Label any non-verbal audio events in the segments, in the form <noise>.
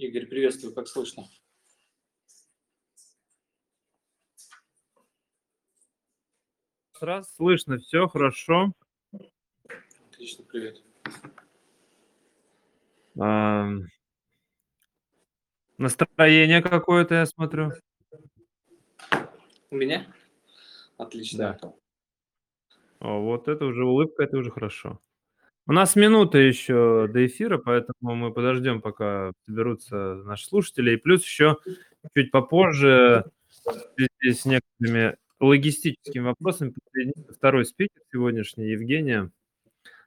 Игорь, приветствую, как слышно? Раз, слышно, все хорошо. Отлично, привет. Ам, настроение какое-то, я смотрю. У меня? Отлично. О, вот это уже улыбка, это уже хорошо. У нас минута еще до эфира, поэтому мы подождем, пока соберутся наши слушатели. И плюс еще чуть попозже с некоторыми логистическими вопросами присоединится второй спикер сегодняшний, Евгения.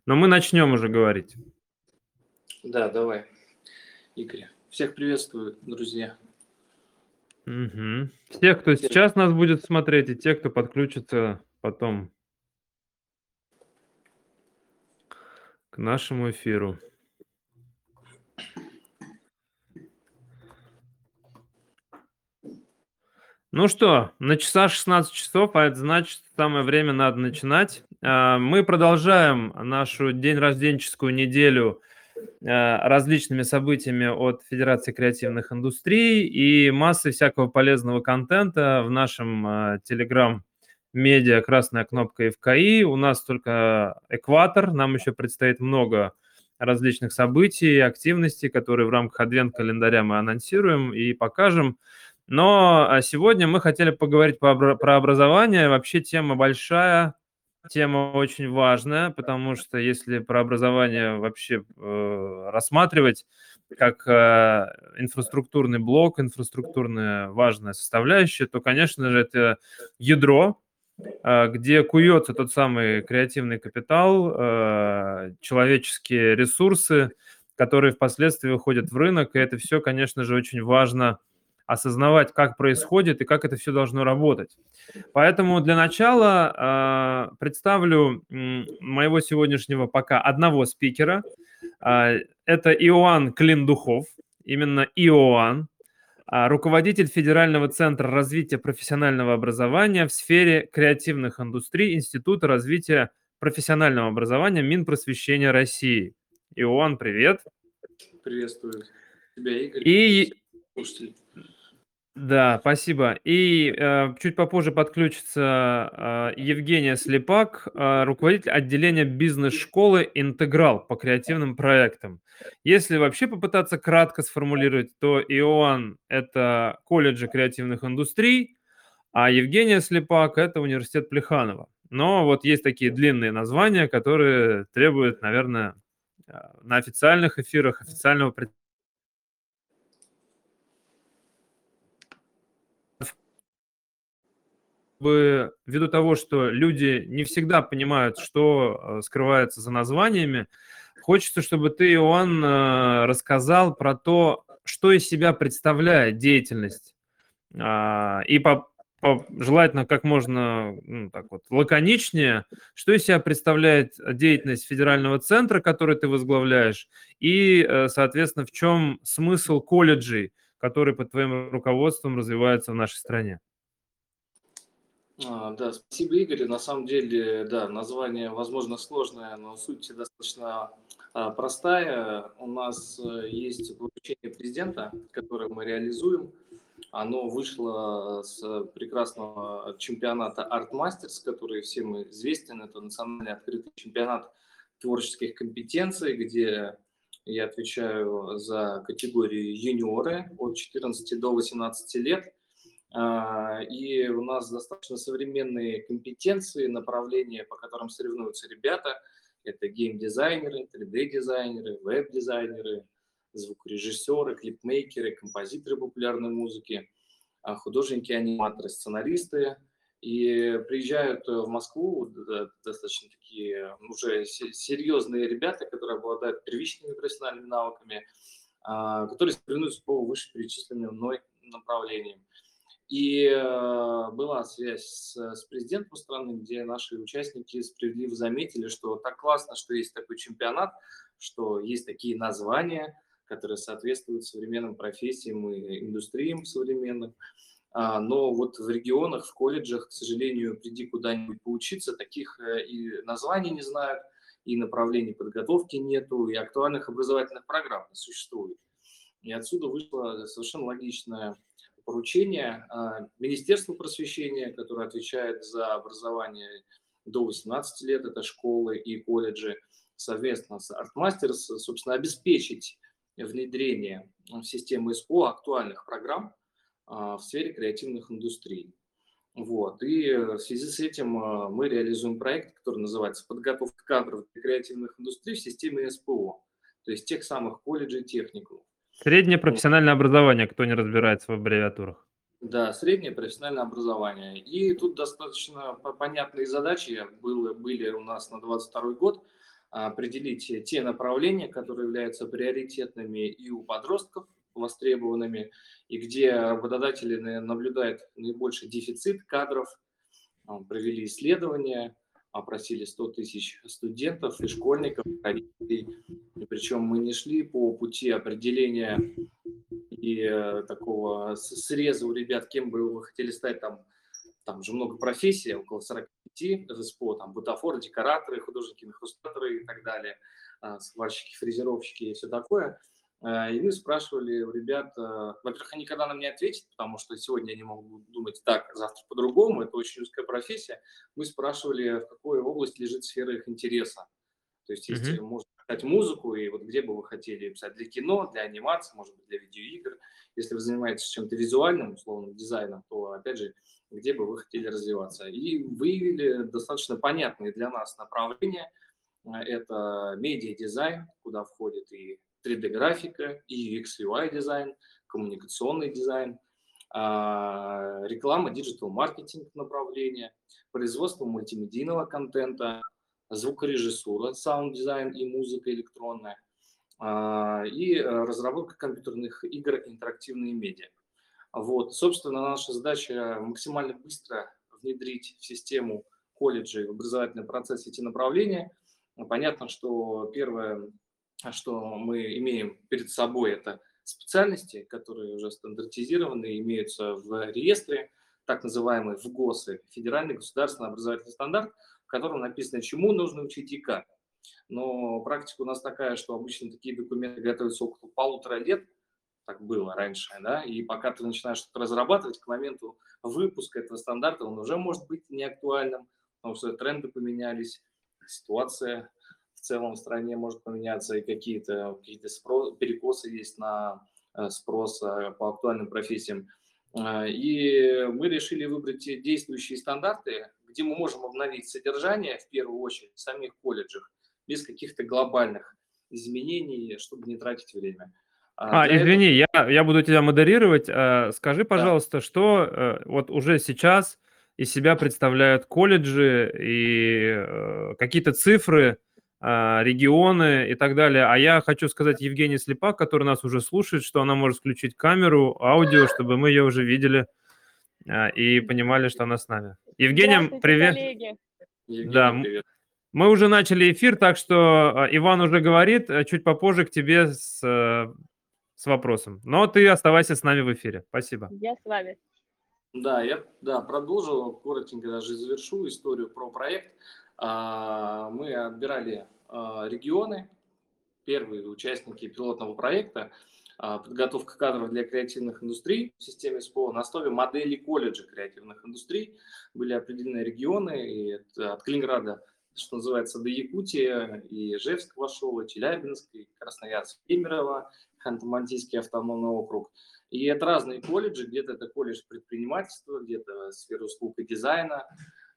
Но мы начнем уже говорить. Да, давай, Игорь. Всех приветствую, друзья. Мгм. Те, кто Всех. сейчас нас будет смотреть, и те, кто подключится потом к нашему эфиру. Ну что, на часах 16 часов, а это значит, самое время надо начинать. А, Мы продолжаем нашу день рожденческую неделю а, различными событиями от Федерации креативных индустрий и массой всякого полезного контента в нашем а, телеграм-медиа «Красная кнопка ФКИ». У нас только экватор, нам еще предстоит много различных событий активностей, которые в рамках адвент-календаря мы анонсируем и покажем. Но а, сегодня мы хотели поговорить про образование. Вообще тема большая, тема очень важная, потому что если про образование вообще э, рассматривать как э, инфраструктурный блок, инфраструктурная важная составляющая, то, конечно же, это ядро, где куется тот самый креативный капитал, э, человеческие ресурсы, которые впоследствии выходят в рынок, и это все, конечно же, очень важно осознавать, как происходит и как это все должно работать. Поэтому для начала э, представлю моего сегодняшнего пока одного спикера. Это Иоанн Клиндухов, именно Иоанн, руководитель Федерального центра развития профессионального образования в сфере креативных индустрий Института развития профессионального образования Минпросвещения России. Иоанн, привет. Приветствую тебя, Игорь. И. Да, спасибо. И э, чуть попозже подключится э, Евгения Слепак, э, руководитель отделения бизнес-школы «Интеграл» по креативным проектам. Если вообще попытаться кратко сформулировать, то ИОАН – это колледжи креативных индустрий, а Евгения Слепак – это университет Плеханова. Но вот есть такие длинные названия, которые требуют, наверное, э, на официальных эфирах официального представления. Бы ввиду того, что люди не всегда понимают, что э, скрывается за названиями, хочется, чтобы ты, Иоанн, э, рассказал про то, что из себя представляет деятельность. А, И по, по- желательно как можно ну, так вот, лаконичнее, что из себя представляет деятельность федерального центра, который ты возглавляешь, и, э, соответственно, в чем смысл колледжей, которые под твоим руководством развиваются в нашей стране. А, да, спасибо, Игорь. На самом деле, да, название, возможно, сложное, но суть достаточно а, простая. У нас э, есть поручение президента, которое мы реализуем. Оно вышло с прекрасного чемпионата Art Masters, который всем известен. Это национальный открытый чемпионат творческих компетенций, где я отвечаю за категорию юниоры от 14 до 18 лет. А, И у нас достаточно современные компетенции, направления, по которым соревнуются ребята. Это геймдизайнеры, 3D-дизайнеры, веб-дизайнеры, звукорежиссеры, клипмейкеры, композиторы популярной музыки, а, художники-аниматоры, сценаристы. И приезжают в Москву д- достаточно такие уже се- серьезные ребята, которые обладают первичными профессиональными навыками, а, которые соревнуются по вышеперечисленным мной направлениям. И э, была связь с, с президентом страны, где наши участники справедливо заметили, что так классно, что есть такой чемпионат, что есть такие названия, которые соответствуют современным профессиям и индустриям современным. А, но вот в регионах, в колледжах, к сожалению, приди куда-нибудь поучиться, таких э, и названий не знают, и направлений подготовки нету, и актуальных образовательных программ не существует. И отсюда вышло совершенно логичное поручение а, Министерству просвещения, которое отвечает за образование до 18 лет, это школы и колледжи, совместно с Artmasters, собственно, обеспечить внедрение в систему СПО актуальных программ а, в сфере креативных индустрий. Вот. И в связи с этим а, мы реализуем проект, который называется «Подготовка кадров для креативных индустрий в системе СПО», то есть тех самых колледжей техникумов. Среднее профессиональное образование, кто не разбирается в аббревиатурах. Да, среднее профессиональное образование. И тут достаточно понятные задачи были, были у нас на 2022 год. Определить те направления, которые являются приоритетными и у подростков, востребованными, и где работодатели наблюдают наибольший дефицит кадров. Провели исследования, опросили 100 тысяч студентов и школьников, родителей. Причем мы не шли по пути определения и э, такого среза у ребят, кем бы вы хотели стать там, там же много профессий, около 45 в СПО, там бутафоры, декораторы, художники, инхрустаторы и так далее, а, сварщики, фрезеровщики и все такое – и мы спрашивали у ребят, э, во-первых, они когда нам не ответят, потому что сегодня они могут думать так, завтра по-другому, это очень узкая профессия. Мы спрашивали, в какой области лежит сфера их интереса. То есть, если mm-hmm. можно писать музыку, и вот где бы вы хотели писать для кино, для анимации, может быть, для видеоигр. Если вы занимаетесь чем-то визуальным, условно, дизайном, то, опять же, где бы вы хотели развиваться. И выявили достаточно понятные для нас направления. Э, это медиа-дизайн, куда входит и 3D-графика, и UX, UI дизайн, коммуникационный дизайн, а, реклама, диджитал-маркетинг направление, производство мультимедийного контента, звукорежиссура, саунд-дизайн и музыка электронная, а, и э, разработка компьютерных игр интерактивные медиа. Вот, собственно, наша задача максимально быстро внедрить в систему колледжей в образовательный процесс эти направления. Понятно, что первое что мы имеем перед собой, это специальности, которые уже стандартизированы, имеются в реестре, так называемый в ГОСы, Федеральный государственный образовательный стандарт, в котором написано, чему нужно учить и как. Но практика у нас такая, что обычно такие документы готовятся около полутора лет, так было раньше, да, и пока ты начинаешь что-то разрабатывать, к моменту выпуска этого стандарта он уже может быть неактуальным, потому что тренды поменялись, ситуация целом в стране может поменяться, и какие-то какие перекосы есть на э, спрос э, по актуальным профессиям. Э, и мы решили выбрать те действующие стандарты, где мы можем обновить содержание, в первую очередь, в самих колледжах, без каких-то глобальных изменений, чтобы не тратить время. А, а извини, этого... я, я буду тебя модерировать. Скажи, пожалуйста, да. что вот уже сейчас из себя представляют колледжи и какие-то цифры, регионы и так далее. А я хочу сказать Евгении Слепак, который нас уже слушает, что она может включить камеру, аудио, чтобы мы ее уже видели а, и понимали, что она с нами. Евгения, привет. Коллеги. да, привет. Мы уже начали эфир, так что а, Иван уже говорит, чуть попозже к тебе с, с вопросом. Но ты оставайся с нами в эфире. Спасибо. Я с вами. Да, я да, продолжу, коротенько даже завершу историю про проект. Мы отбирали а, регионы, первые участники пилотного проекта, а, подготовка кадров для креативных индустрий в системе СПО на основе модели колледжа креативных индустрий. Были определены регионы, и это от Калининграда, что называется, до Якутии, и Ижевск вошел, и Челябинск, и Красноярск, Кемерово, Ханты-Мансийский автономный округ. И это разные колледжи, где-то это колледж предпринимательства, где-то сфера услуг и дизайна,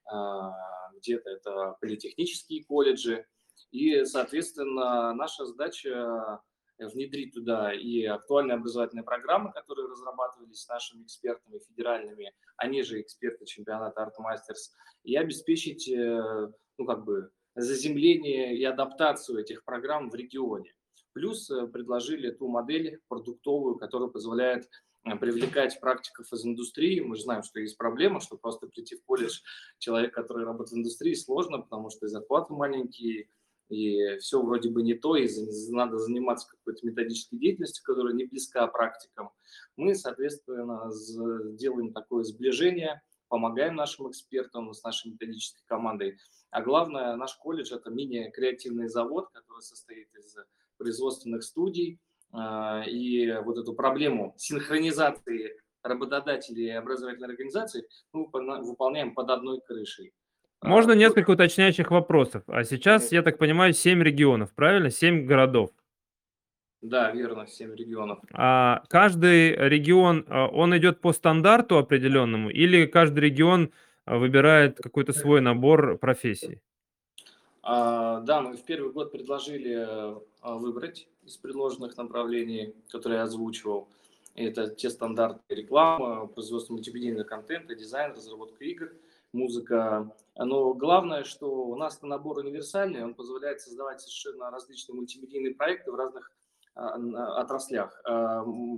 а, где-то это политехнические колледжи. И, соответственно, наша задача внедрить туда и актуальные образовательные программы, которые разрабатывались нашими экспертами федеральными, они же эксперты чемпионата Art Masters, и обеспечить, э, ну, как бы, заземление и адаптацию этих программ в регионе. Плюс э, предложили ту модель продуктовую, которая позволяет э, привлекать практиков из индустрии. Мы же знаем, что есть проблема, что просто прийти в колледж человек, который работает в индустрии, сложно, потому что и зарплаты маленькие, и все вроде бы не то, и надо заниматься какой-то методической деятельностью, которая не близка практикам. Мы, соответственно, делаем такое сближение, помогаем нашим экспертам с нашей методической командой. А главное, наш колледж – это мини-креативный завод, который состоит из производственных студий, и вот эту проблему синхронизации работодателей и образовательной организации мы выполняем под одной крышей. Можно несколько уточняющих вопросов. А сейчас, я так понимаю, 7 регионов, правильно? 7 городов. Да, верно, 7 регионов. А каждый регион, а, он идет по стандарту определенному или каждый регион а, выбирает какой-то свой набор профессий? А, да, мы в первый год предложили а, выбрать из предложенных направлений, которые я озвучивал. Это те стандарты реклама, производство мультимедийного контента, дизайн, разработка игр, музыка. Но главное, что у нас набор универсальный, он позволяет создавать совершенно различные мультимедийные проекты в разных а, отраслях.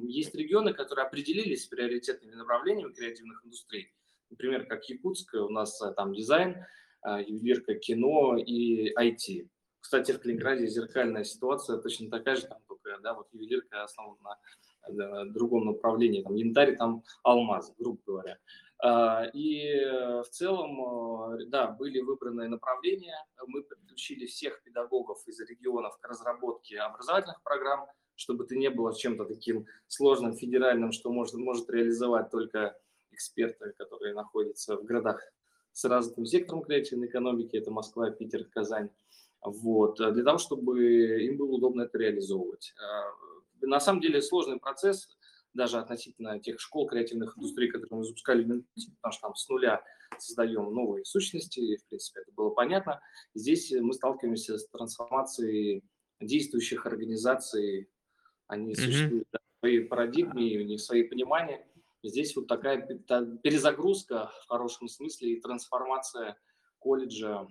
Есть регионы, которые определились с приоритетными направлениями креативных индустрий. Например, как Якутск, у нас э, там дизайн, а, ювелирка, кино и IT. Кстати, в Калининграде зеркальная ситуация точно такая же, там только, да, вот ювелирка основана на другом направлении, там янтарь, там алмаз, грубо говоря. А, и в целом, э, да, были выбраны направления, мы подключили всех педагогов из регионов к разработке образовательных программ, чтобы это не было чем-то таким сложным, федеральным, что может, может реализовать только эксперты, которые находятся в городах с развитым сектором креативной экономики, это Москва, Питер, Казань, вот, для того, чтобы им было удобно это реализовывать. А, на самом деле сложный процесс, даже относительно тех школ креативных индустрий, которые мы запускали в Минкульте, потому что там с нуля создаем новые сущности, и, в принципе, это было понятно. Здесь мы сталкиваемся с трансформацией действующих организаций, они mm-hmm. существуют в своей парадигме, у них свои понимания. Здесь вот такая перезагрузка в хорошем смысле и трансформация колледжа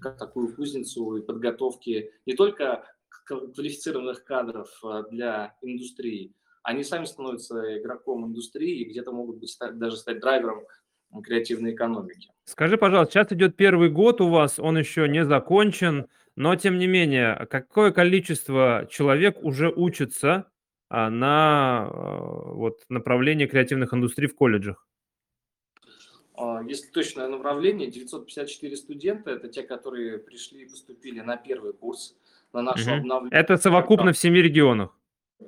как такую кузницу и подготовки не только квалифицированных кадров а, для индустрии, они сами становятся игроком индустрии и где-то могут быть даже стать драйвером креативной экономики. Скажи, пожалуйста, сейчас идет первый год у вас, он еще не закончен, но тем не менее, какое количество человек уже учится а, на а, вот, направление креативных индустрий в колледжах? А, если точное направление, 954 студента – это те, которые пришли и поступили на первый курс, на нашу угу. обновленную... Это совокупно в семи регионах?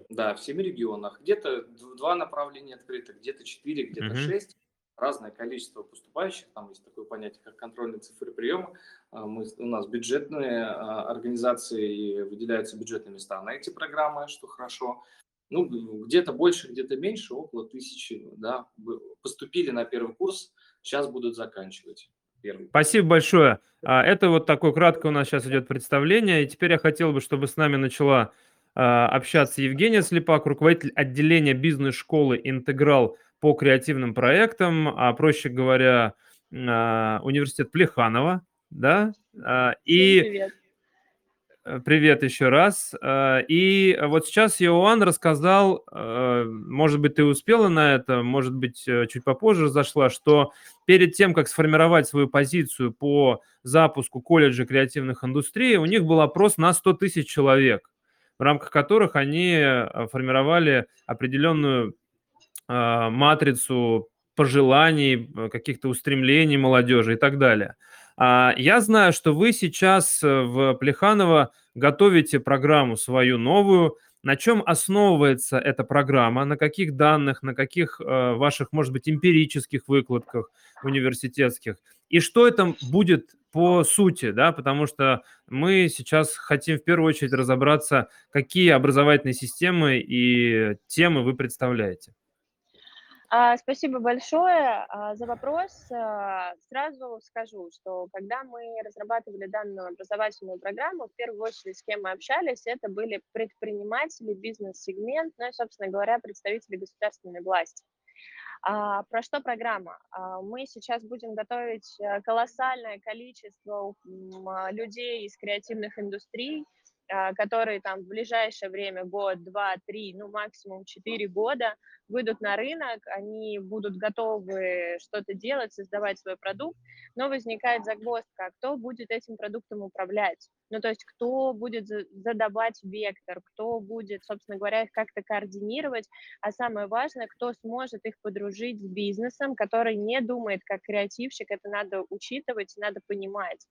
Да, в семи регионах. Где-то два направления открыты, где-то четыре, где-то угу. шесть. Разное количество поступающих. Там есть такое понятие, как контрольные цифры приема. Мы, у нас бюджетные организации и выделяются бюджетные места на эти программы, что хорошо ну, где-то больше, где-то меньше, около тысячи, да, поступили на первый курс, сейчас будут заканчивать. Первый. Спасибо большое. А, это вот такое краткое у нас сейчас идет представление. И теперь я хотел бы, чтобы с нами начала а, общаться Евгения Слепак, руководитель отделения бизнес-школы «Интеграл» по креативным проектам, а проще говоря, а, университет Плеханова, да, и Привет. Э, привет еще раз. Э, и вот сейчас Иоанн рассказал, э, может быть, ты успела на это, может быть, чуть попозже зашла, что перед тем, как сформировать свою позицию по запуску колледжа креативных индустрий, у них был опрос на 100 тысяч человек, в рамках которых они формировали определенную матрицу пожеланий, каких-то устремлений молодежи и так далее. А, я знаю, что вы сейчас э, в Плеханово готовите программу свою новую. На чем основывается эта программа? На каких данных, на каких э, ваших, может быть, эмпирических выкладках университетских? И что это будет по сути, да, потому что мы сейчас хотим в первую очередь разобраться, какие образовательные системы и темы вы представляете. А, спасибо большое а, за вопрос. А, сразу скажу, что когда мы разрабатывали данную образовательную программу, в первую очередь с кем мы общались, это были предприниматели, бизнес-сегмент, ну и, собственно говоря, представители государственной власти. А, про что программа? А, мы сейчас будем готовить э, колоссальное количество людей из креативных индустрий, а, которые там в ближайшее время, год, два, три, ну максимум четыре года, выйдут на рынок, они будут готовы что-то делать, создавать свой продукт, но возникает загвоздка, кто будет этим продуктом управлять, ну то есть кто будет задавать вектор, кто будет, собственно говоря, их как-то координировать, а самое важное, кто сможет их подружить с бизнесом, который не думает как креативщик, это надо учитывать, надо понимать.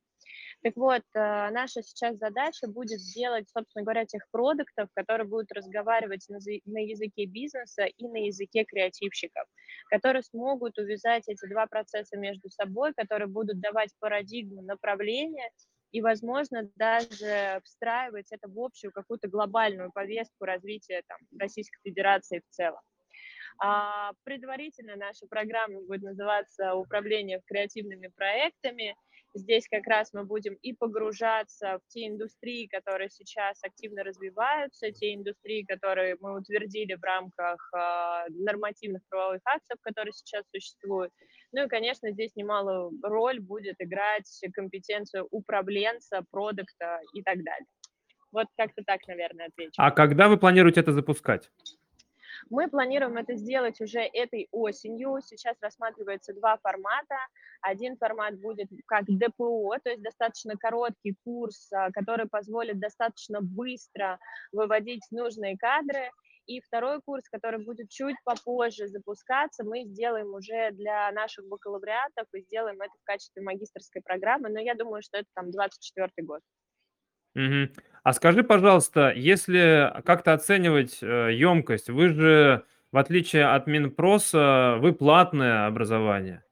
Так вот, э, наша сейчас задача будет сделать, собственно говоря, тех продуктов, которые будут разговаривать на, языке бизнеса и на языке креативщиков, которые смогут увязать эти два процесса между собой, которые будут давать парадигму, направление и, возможно, даже встраивать это в общую какую-то глобальную повестку развития там, Российской Федерации в целом. А, предварительно наша программа будет называться «Управление креативными проектами», Здесь как раз мы будем и погружаться в те индустрии, которые сейчас активно развиваются, те индустрии, которые мы утвердили в рамках э, нормативных правовых актов, которые сейчас существуют. Ну и, конечно, здесь немалую роль будет играть компетенцию управленца, продукта и так далее. Вот как-то так, наверное, отвечу. А когда вы планируете это запускать? Мы планируем это сделать уже этой осенью. Сейчас рассматривается два формата. Один формат будет как ДПО, то есть достаточно короткий курс, а, который позволит достаточно быстро выводить нужные кадры. И второй курс, который будет чуть попозже запускаться, мы сделаем уже для наших бакалавриатов и сделаем это в качестве магистрской программы, но я думаю, что это там 24 год. Угу. А скажи, пожалуйста, если как-то оценивать э, емкость, вы же, в отличие от Минпроса, вы платное образование.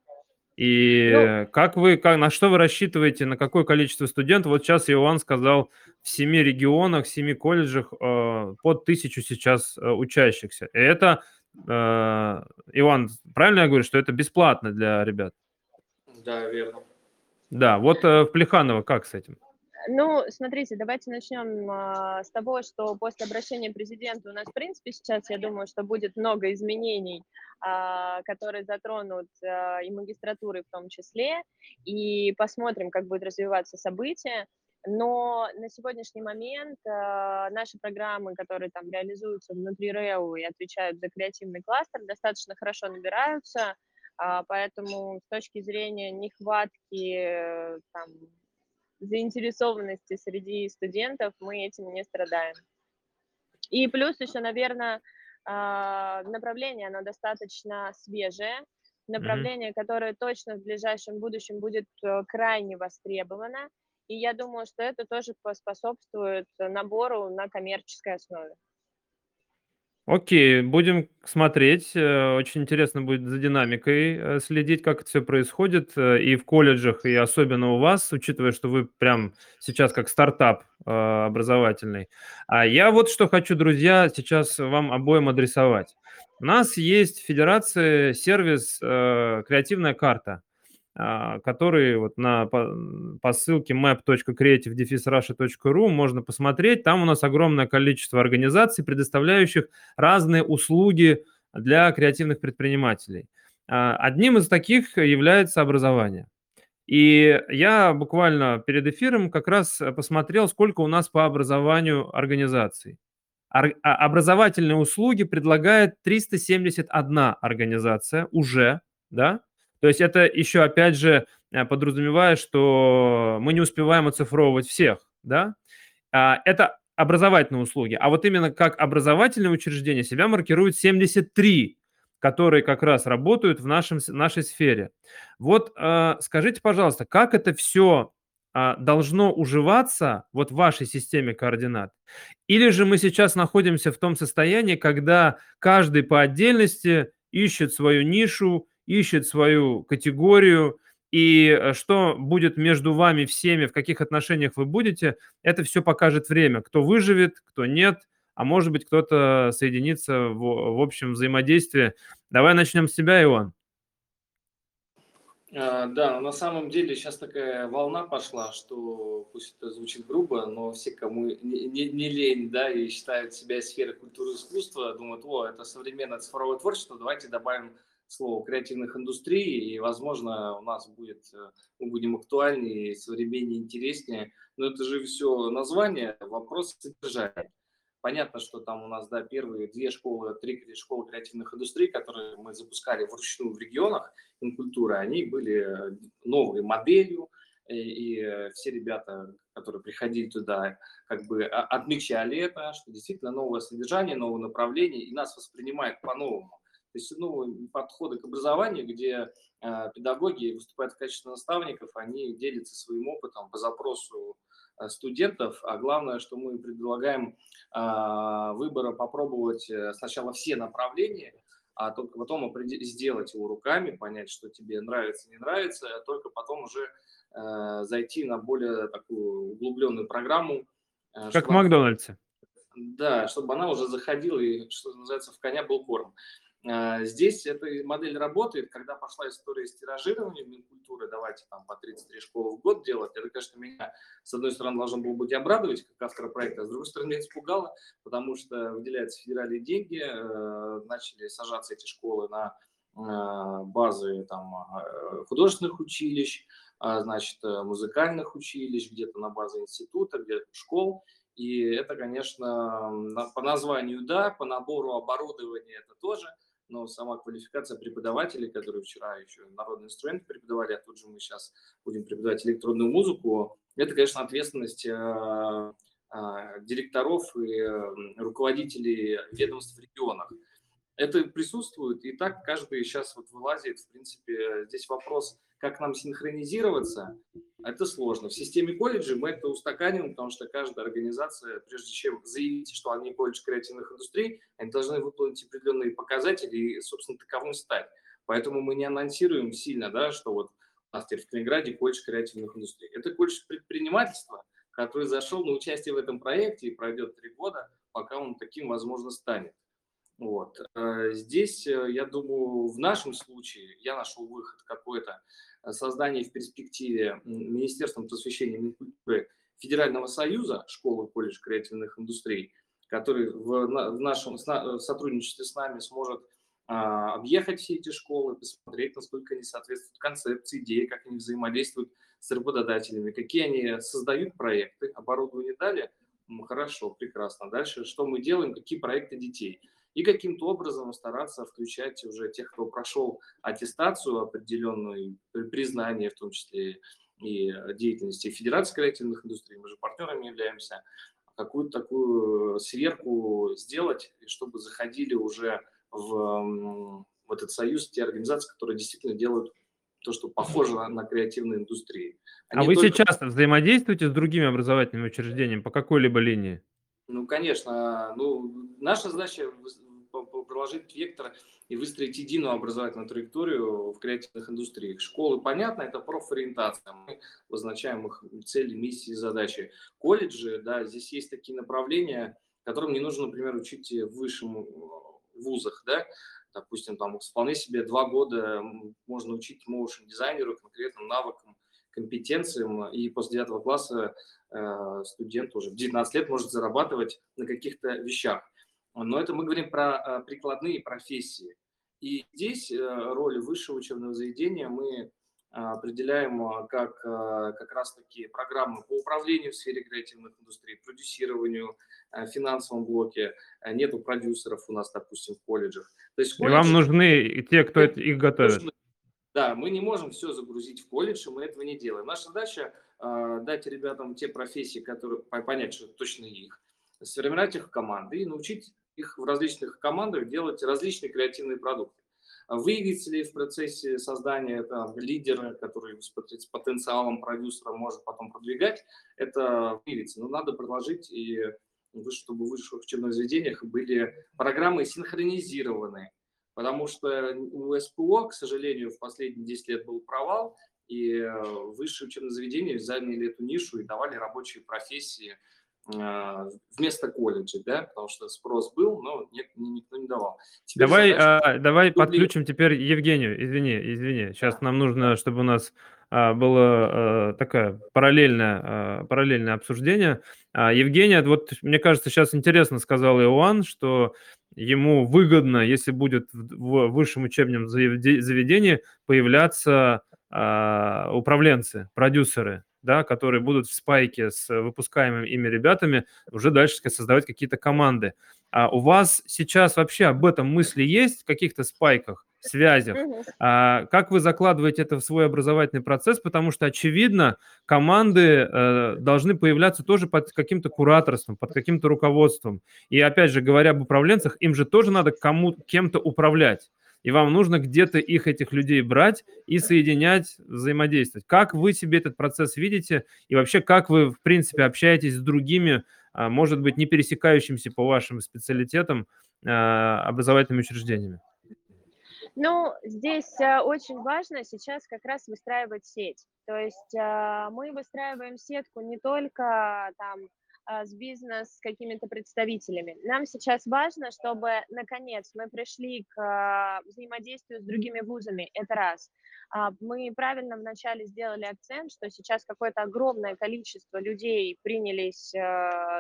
И ну, как вы, как, на что вы рассчитываете, на какое количество студентов? Вот сейчас Иоанн сказал, в семи регионах, в семи колледжах э, под тысячу сейчас э, учащихся. И это, э, Иван, правильно я говорю, что это бесплатно для ребят? Да, верно. Да, вот э, в Плеханово как с этим? Ну, смотрите, давайте начнем а, с того, что после обращения президента у нас, в принципе, сейчас, я думаю, что будет много изменений, а, которые затронут а, и магистратуры в том числе, и посмотрим, как будет развиваться событие. Но на сегодняшний момент э, наши программы, которые там реализуются внутри РЭУ и отвечают за креативный кластер, достаточно хорошо набираются, э, поэтому с точки зрения нехватки э, там, заинтересованности среди студентов мы этим не страдаем. И плюс еще, наверное, а, направление, оно достаточно свежее, направление, mm-hmm. которое точно в ближайшем будущем будет э, крайне востребовано. И я думаю, что это тоже поспособствует набору на коммерческой основе. Окей, будем смотреть. Э, очень интересно будет за динамикой э, следить, как это все происходит э, и в колледжах, и особенно у вас, учитывая, что вы прям сейчас как стартап образовательный. А я вот что хочу, друзья, сейчас вам обоим адресовать. У нас есть в Федерации сервис «Креативная карта». А, который вот на, по, по ссылке map.creative-russia.ru можно посмотреть. Там у нас огромное количество организаций, предоставляющих разные услуги для креативных предпринимателей. А, одним из таких является образование. И я буквально перед эфиром как раз посмотрел, сколько у нас по образованию организаций. А, образовательные услуги предлагает 371 организация уже, да, то есть это еще, опять же, э, подразумевает, что мы не успеваем оцифровывать всех, да? А, это образовательные услуги. А вот именно как образовательное учреждение себя маркирует 73, которые как раз работают в нашем, нашей сфере. Вот э, скажите, пожалуйста, как это все а, должно уживаться вот в вашей системе координат? Или же мы сейчас находимся в том состоянии, когда каждый по отдельности ищет свою нишу, ищет свою категорию, и э, что будет между вами всеми, в каких отношениях вы будете, это все покажет время. Кто выживет, кто нет, а может быть кто-то соединится в, в общем взаимодействии. Давай начнем с тебя, Иван. А, да, на самом деле сейчас такая волна пошла, что пусть это звучит грубо, но все, кому не, не, не лень, да, и считают себя сферой культуры и искусства, думают, о, это современное цифровое творчество, давайте добавим слово креативных индустрий, и, возможно, у нас будет, э, мы будем актуальнее, современнее, интереснее. Но это же все название, вопрос содержания. Понятно, что там у нас, да, первые две школы, три школы креативных индустрий, которые мы запускали вручную в регионах инкультуры, они были э, новой моделью, и, и э, все ребята, которые приходили туда, как бы а, отмечали это, что действительно новое содержание, новое направление, и нас воспринимают по-новому. Есть, ну, подходы к образованию, где э, педагоги выступают в качестве наставников, они делятся своим опытом по запросу э, студентов, а главное, что мы предлагаем э, выбора попробовать э, сначала все направления, а только потом сделать его руками, понять, что тебе нравится, не нравится, а только потом уже э, зайти на более такую углубленную программу. Э, как в Макдональдсе. Да, чтобы она уже заходила и, что называется, в коня был корм. А, здесь эта модель работает, когда пошла история с тиражированием Минкультуры, давайте там по 33 школы в год делать, это, конечно, меня, с одной стороны, должно было быть обрадовать, как автора проекта, а с другой стороны, меня испугало, потому что выделяются федеральные деньги, э, начали сажаться эти школы на э, базы там, э, художественных училищ, значит, музыкальных училищ, где-то на базе института, где-то школ, и это, конечно, по названию да, по набору оборудования это тоже – но сама квалификация преподавателей, которые вчера еще народный инструмент преподавали, а тут же мы сейчас будем преподавать электронную музыку, это, конечно, ответственность э, э, директоров и руководителей ведомств в регионах. Это присутствует, и так каждый сейчас вот вылазит, в принципе, здесь вопрос – как нам синхронизироваться, это сложно. В системе колледжа мы это устаканим, потому что каждая организация, прежде чем заявить, что они колледж креативных индустрий, они должны выполнить определенные показатели и, собственно, таковым стать. Поэтому мы не анонсируем сильно, да, что вот у нас теперь в Калининграде колледж креативных индустрий. Это колледж предпринимательства, который зашел на участие в этом проекте и пройдет три года, пока он таким, возможно, станет. Вот. Э, здесь, э, я думаю, в нашем случае я нашел выход какой-то создание в перспективе Министерством просвещения и Минкультуры Федерального союза школы колледж креативных индустрий, который в, в нашем в сотрудничестве с нами сможет а, объехать все эти школы, посмотреть, насколько они соответствуют концепции, идеи, как они взаимодействуют с работодателями, какие они создают проекты, оборудование дали, хорошо, прекрасно. Дальше что мы делаем, какие проекты детей – и каким-то образом стараться включать уже тех, кто прошел аттестацию определенную, признание в том числе и деятельности Федерации креативных индустрий, мы же партнерами являемся, какую-то такую сверку сделать, чтобы заходили уже в, в этот союз те организации, которые действительно делают то, что похоже на, на креативные индустрии. А Они а вы только... сейчас взаимодействуете с другими образовательными учреждениями по какой-либо линии? Ну, конечно. Ну, наша задача проложить вектор и выстроить единую образовательную траекторию в креативных индустриях. Школы, понятно, это профориентация. Мы обозначаем их цели, миссии, задачи. Колледжи, да, здесь есть такие направления, которым не нужно, например, учить в высшем э, вузах, да, допустим, там вполне себе два года можно учить моушен дизайнеру конкретным навыкам, компетенциям, и после девятого класса э, студент уже в 19 лет может зарабатывать на каких-то вещах. Но это мы говорим про э, прикладные профессии. И здесь э, роль высшего учебного заведения мы определяем как как раз-таки программы по управлению в сфере креативных индустрий, продюсированию, финансовом блоке. Нету продюсеров у нас, допустим, в колледжах. То есть колледж... И вам нужны те, кто их готовит. Нужны, да, мы не можем все загрузить в колледж, и мы этого не делаем. Наша задача э, дать ребятам те профессии, которые понять, что точно их, сформировать их команды и научить их в различных командах делать различные креативные продукты. Выявится ли в процессе создания там, лидера, который с потенциалом продюсера может потом продвигать, это выявится. Но надо предложить, и чтобы в высших учебных заведениях были программы синхронизированные, Потому что у СПО, к сожалению, в последние 10 лет был провал, и э, высшие учебные заведения заняли эту нишу и давали рабочие профессии вместо колледжа, да, потому что спрос был, но нет, никто не давал. Теперь давай, задача, а, давай подключим теперь Евгению. Извини, извини. Сейчас нам нужно, чтобы у нас а, было а, такое параллельное, а, параллельное обсуждение. А, Евгения, вот мне кажется, сейчас интересно сказал Иоанн, что ему выгодно, если будет в высшем учебном заведении появляться э, управленцы, продюсеры, да, которые будут в спайке с выпускаемыми ими ребятами уже дальше создавать какие-то команды. А у вас сейчас вообще об этом мысли есть в каких-то спайках? связях. А, как вы закладываете это в свой образовательный процесс? Потому что, очевидно, команды э, должны появляться тоже под каким-то кураторством, под каким-то руководством. И, опять же, говоря об управленцах, им же тоже надо кому кем-то управлять. И вам нужно где-то их, этих людей брать и соединять, взаимодействовать. Как вы себе этот процесс видите и вообще как вы, в принципе, общаетесь с другими, а, может быть, не пересекающимися по вашим специалитетам а, образовательными учреждениями? Ну, здесь э, очень важно сейчас как раз выстраивать сеть. То есть э, мы выстраиваем сетку не только там с бизнес, с какими-то представителями. Нам сейчас важно, чтобы, наконец, мы пришли к а, взаимодействию с другими вузами. Это раз. А, мы правильно вначале сделали акцент, что сейчас какое-то огромное количество людей принялись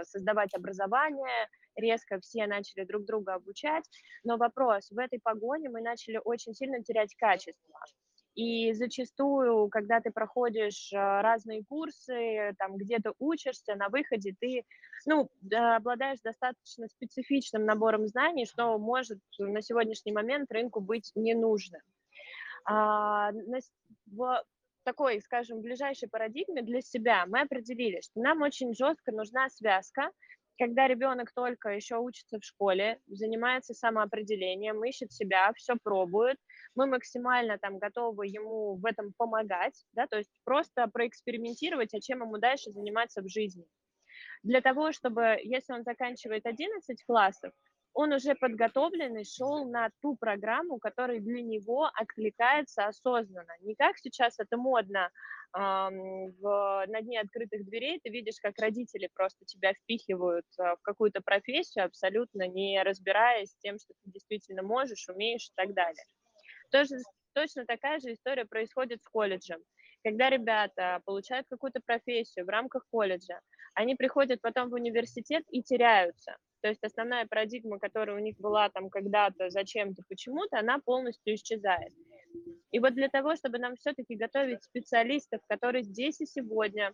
создавать образование, резко все начали друг друга обучать, но вопрос, в этой погоне мы начали очень сильно терять качество. И зачастую, когда ты проходишь э, разные курсы, там где-то учишься, на выходе ты ну, обладаешь достаточно специфичным набором знаний, что может на сегодняшний момент рынку быть не нужно. А, в такой, скажем, ближайшей парадигме для себя мы определили, что нам очень жестко нужна связка когда ребенок только еще учится в школе, занимается самоопределением, ищет себя, все пробует, мы максимально там готовы ему в этом помогать, да, то есть просто проэкспериментировать, а чем ему дальше заниматься в жизни. Для того, чтобы, если он заканчивает 11 классов, он уже подготовленный шел на ту программу, которая для него откликается осознанно. Не как сейчас это модно, в, на дне открытых дверей ты видишь, как родители просто тебя впихивают а, в какую-то профессию, абсолютно не разбираясь с тем, что ты действительно можешь, умеешь и так далее. Тоже, точно такая же история происходит с колледжем. Когда ребята получают какую-то профессию в рамках колледжа, они приходят потом в университет и теряются. То есть основная парадигма, которая у них была там когда-то, зачем-то, почему-то, она полностью исчезает. И вот для того, чтобы нам все-таки готовить специалистов, которые здесь и сегодня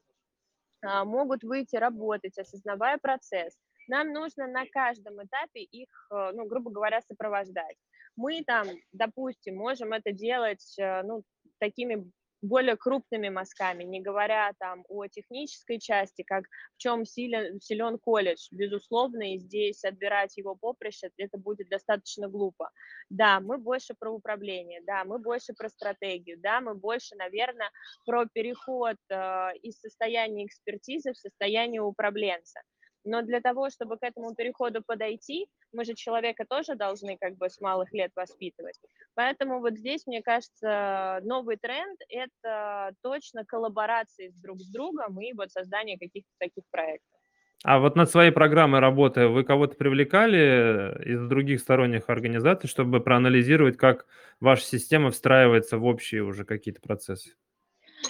а, могут выйти работать, осознавая процесс, нам нужно на каждом этапе их, э, ну, грубо говоря, сопровождать. Мы там, допустим, можем это делать, э, ну, такими более крупными мазками, не говоря там о технической части, как в чем силен, силен колледж, безусловно, и здесь отбирать его поприще, это будет достаточно глупо. Да, мы больше про управление, да, мы больше про стратегию, да, мы больше, наверное, про переход э, из состояния экспертизы в состояние управленца. Но для того, чтобы к этому переходу подойти, мы же человека тоже должны как бы с малых лет воспитывать. Поэтому вот здесь, мне кажется, новый тренд – это точно коллаборации друг с другом и вот создание каких-то таких проектов. А вот над своей программой работы вы кого-то привлекали из других сторонних организаций, чтобы проанализировать, как ваша система встраивается в общие уже какие-то процессы?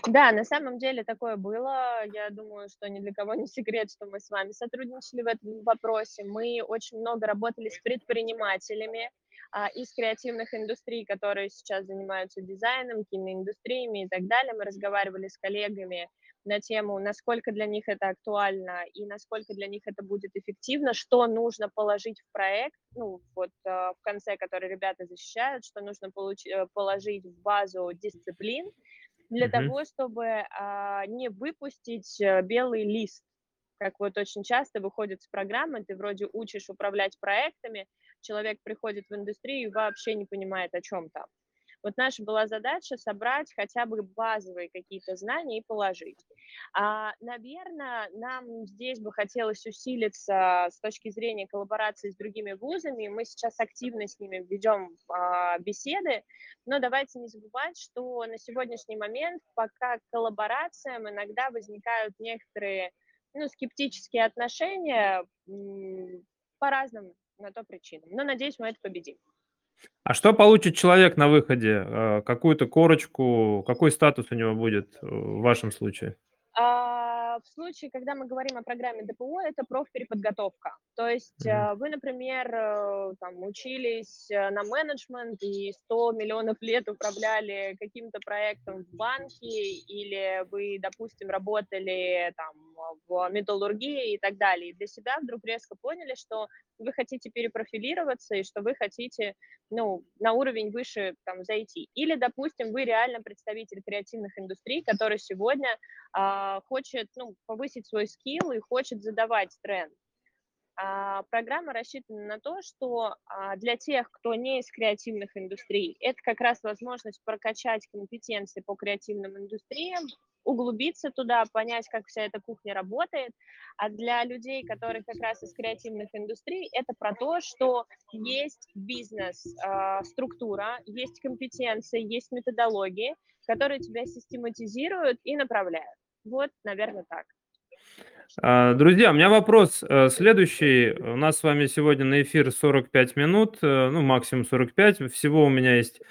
Да, на самом деле такое было. Я думаю, что ни для кого не секрет, что мы с вами сотрудничали в этом вопросе. Мы очень много работали с предпринимателями а, из креативных индустрий, которые сейчас занимаются дизайном, киноиндустриями и так далее. Мы разговаривали с коллегами на тему, насколько для них это актуально и насколько для них это будет эффективно, что нужно положить в проект, ну, вот э, в конце, который ребята защищают, что нужно получ- э, положить в базу дисциплин, для mm того, чтобы а, не выпустить э, белый лист, как вот очень часто выходит с программы, ты вроде учишь управлять проектами, человек приходит в индустрию и вообще не понимает, о чем там. Вот наша была задача собрать хотя бы базовые какие-то знания и положить. А, наверное, нам здесь бы хотелось усилиться с точки зрения коллаборации с другими вузами. Мы сейчас активно с ними ведем а, беседы, но давайте не забывать, что на сегодняшний момент пока к коллаборациям иногда возникают некоторые ну, скептические отношения по разным на то причинам. Но надеюсь, мы это победим. А что получит человек на выходе? Э, какую-то корочку? Какой статус у него будет э, в вашем случае? А, в случае, когда мы говорим о программе ДПО, это профпереподготовка. То есть mm-hmm. вы, например, там, учились на менеджмент и 100 миллионов лет управляли каким-то проектом в банке, или вы, допустим, работали там, в металлургии и так далее. И для себя вдруг резко поняли, что вы хотите перепрофилироваться и что вы хотите ну, на уровень выше там, зайти. Или, допустим, вы реально представитель креативных индустрий, который сегодня а, хочет ну, повысить свой скилл и хочет задавать тренд. а, программа рассчитана на то, что а, для тех, кто не из креативных индустрий, это как раз возможность прокачать компетенции по креативным индустриям, углубиться туда, понять, как вся эта кухня работает. А для людей, которые как раз из креативных индустрий, это про то, что есть бизнес-структура, есть компетенции, есть методологии, которые тебя систематизируют и направляют. Вот, наверное, так. А, друзья, у меня вопрос э, следующий. У нас с вами сегодня на эфир 45 минут, э, ну, максимум 45. Всего у меня есть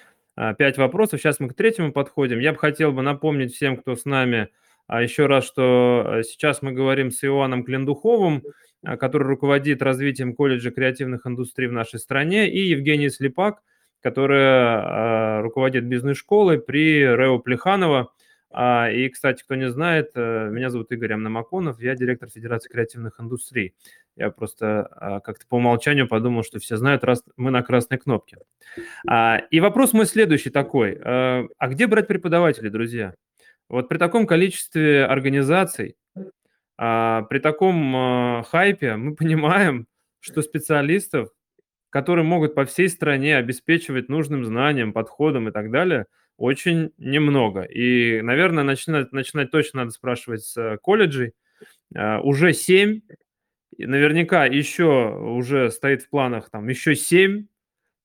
5 а, вопросов. Сейчас мы к третьему подходим. Я бы хотел бы напомнить всем, кто с нами, а, еще раз, что э, сейчас мы говорим с Иоанном Клендуховым, который руководит развитием колледжа креативных индустрий в нашей стране, и Евгений Слепак, которая руководит бизнес-школой при Рео Плеханова. А, и, кстати, кто не знает, э, меня зовут Игорь Амнамаконов, я директор Федерации креативных индустрий. Я просто а, как-то по умолчанию подумал, что все знают, раз мы на красной кнопке. А, и вопрос мой следующий такой. Э, а где брать преподавателей, друзья? Вот при таком количестве организаций, при таком хайпе мы <laughs> понимаем, что специалистов, которые могут по всей стране обеспечивать нужным знанием, подходом и так далее – очень немного. И, наверное, начинать, начинать точно надо спрашивать с колледжей. Уже 7, и наверняка еще уже стоит в планах там еще 7,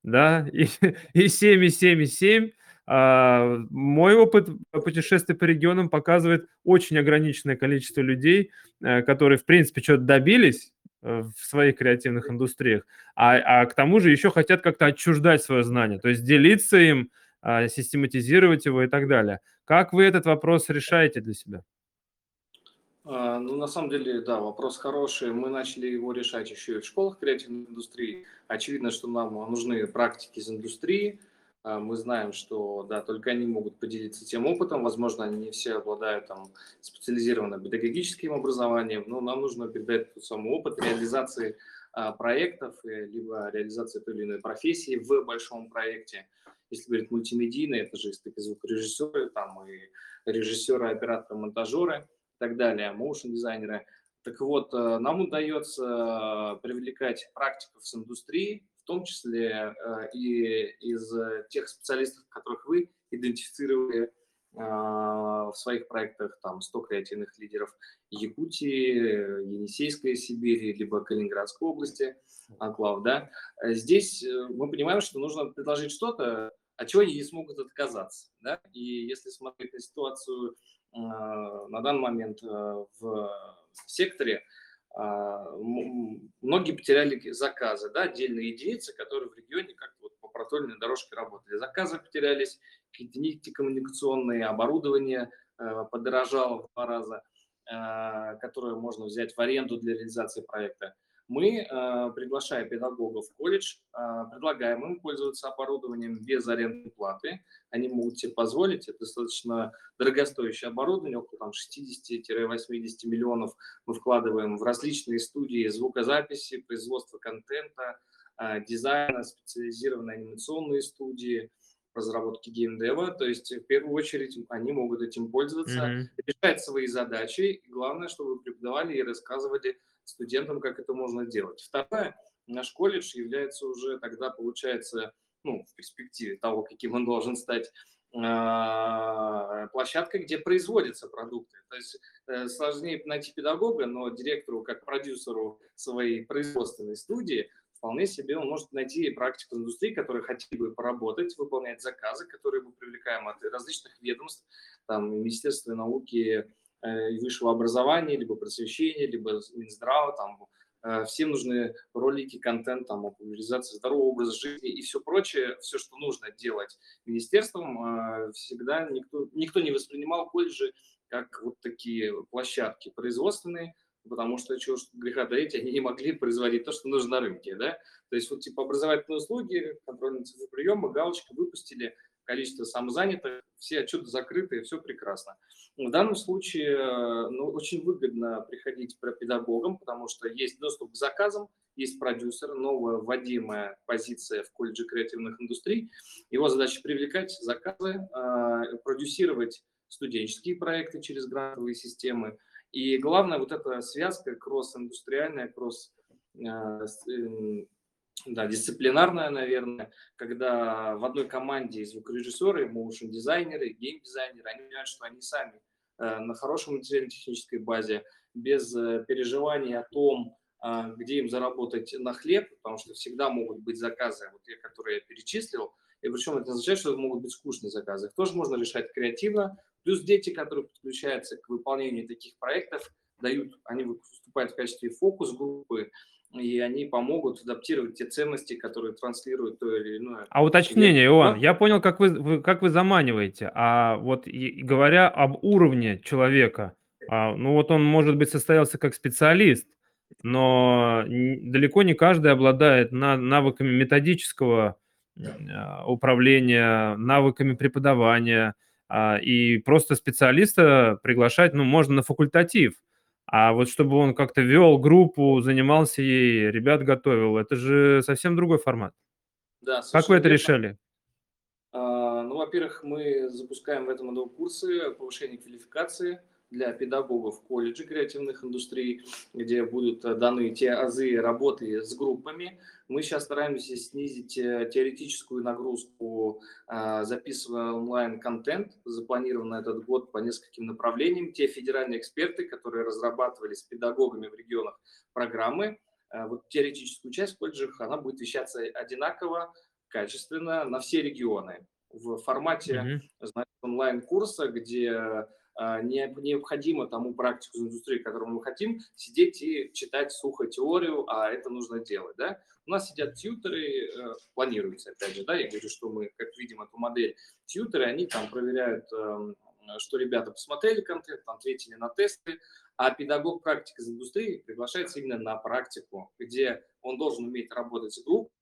да, <laughs> и, и 7, и 7, и 7. Uh, мой опыт путешествия по регионам показывает очень ограниченное количество людей, uh, которые, в принципе, что-то добились э, в своих креативных индустриях, а, а к тому же еще хотят как-то отчуждать свое знание, то есть делиться им, а, систематизировать его и так далее. Как вы этот вопрос решаете для себя? А, ну, на самом деле, да, вопрос хороший. Мы начали его решать еще и в школах креативной индустрии. Очевидно, что нам нужны практики из индустрии. А, мы знаем, что, да, только они могут поделиться тем опытом. Возможно, они не все обладают там специализированным педагогическим образованием, но нам нужно передать тот самый опыт реализации проектов, э, либо реализации той или иной профессии в большом проекте если говорить мультимедийно, это же таки звукорежиссеры, там и режиссеры, операторы, монтажеры и так далее, моушн-дизайнеры. Так вот, э, нам удается привлекать практиков с индустрии, в том числе э, и из тех специалистов, которых вы идентифицировали в своих проектах, там, 100 креативных лидеров Якутии, Енисейской Сибири, либо Калининградской области, анклав, да. Здесь э, мы понимаем, что нужно предложить что-то, от чего они не смогут отказаться. Да? И если смотреть на ситуацию э, на данный момент э, в секторе, э, многие потеряли заказы, да, отдельные единицы, которые в регионе как-то вот по протольной дорожке работали. Заказы потерялись, какие-то нити коммуникационные, оборудование э, подорожало в два раза, э, которое можно взять в аренду для реализации проекта мы, э, приглашая педагогов в колледж, э, предлагаем им пользоваться оборудованием без арендной платы. Они могут себе позволить, это достаточно дорогостоящее оборудование, около 60-80 миллионов мы вкладываем в различные студии звукозаписи, производства контента, э, дизайна, специализированные анимационные студии, разработки геймдева, то есть в первую очередь они могут этим пользоваться, mm-hmm. решать свои задачи. главное, чтобы преподавали и рассказывали студентам, как это можно делать. Второе, наш колледж является уже тогда, получается, ну, в перспективе того, каким он должен стать, а, площадкой, где производятся продукты. То есть э, сложнее найти педагога, но директору, как продюсеру своей производственной студии, вполне себе он может найти практику индустрии, которые хотели бы поработать, выполнять заказы, которые мы привлекаем от различных ведомств, там, Министерства науки, и высшего образования, либо просвещения, либо Минздрава, там, э, всем нужны ролики, контент, там, популяризация здорового образа жизни и все прочее, все, что нужно делать министерством, э, всегда никто, никто не воспринимал колледжи как вот такие площадки производственные, потому что, чего греха таить, они не могли производить то, что нужно на рынке, да, то есть вот типа образовательные услуги, контрольные цифры приема, галочка выпустили, количество самозанятых, все отчеты закрыты, и все прекрасно. В данном случае э, ну, очень выгодно приходить к педагогам, потому что есть доступ к заказам, есть продюсер, новая вводимая позиция в колледже креативных индустрий. Его задача привлекать заказы, э, продюсировать студенческие проекты через грантовые системы. И главное, вот эта связка кросс-индустриальная, кросс э, эм, да, дисциплинарная, наверное, когда в одной команде есть звукорежиссеры, моушн-дизайнеры, гейм-дизайнеры, они понимают, что они сами э, на хорошей материально-технической базе, без э, переживаний о том, а, где им заработать на хлеб, потому что всегда могут быть заказы, вот те, которые я перечислил, и причем это означает, что это могут быть скучные заказы. Их тоже можно решать креативно. Плюс дети, которые подключаются к выполнению таких проектов, дают, они выступают в качестве фокус-группы, и они помогут адаптировать те ценности, которые транслируют то или иное. А уточнение, Иоанн, Да. я понял, как вы, вы- как вы заманиваете. А вот и- говоря об уровне человека, а, ну вот он, может быть, состоялся как специалист, но далеко не каждый обладает на- навыками методического а, управления, навыками преподавания. а, И просто специалиста приглашать, ну, можно на факультатив. А вот чтобы он как-то вел группу, занимался ей, ребят готовил, это же совсем другой формат. Да, Как вы это верно. решали? А, Ну, во-первых, мы запускаем в этом году курсы повышения квалификации для педагогов колледжей креативных индустрий, где будут э, даны те азы работы с группами. Мы сейчас стараемся снизить э, теоретическую нагрузку, а, записывая онлайн-контент, запланирован на этот год по нескольким направлениям. Те федеральные эксперты, которые разрабатывали с педагогами в регионах программы, э, вот теоретическую часть в колледжах, она будет вещаться одинаково, качественно на все регионы в формате знаете, онлайн-курса, где необходимо тому практику из индустрии, которую мы хотим, сидеть и читать сухо теорию, а это нужно делать. Да? У нас сидят тьютеры, э, планируется, опять же, да, я говорю, что мы, как видим эту модель, тьютеры, они там проверяют, эм, что ребята посмотрели контент, ответили на тесты, а педагог-практик из индустрии приглашается именно на практику, где он должен уметь работать с группой,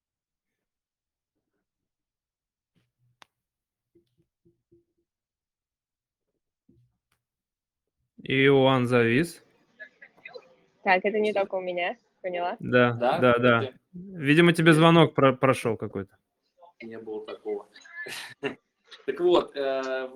Иоанн завис. Так, это не только у меня, поняла? Да, Да, да, да. Видимо, тебе звонок про- прошел какой-то. не было такого. <laughs> Так вот, э,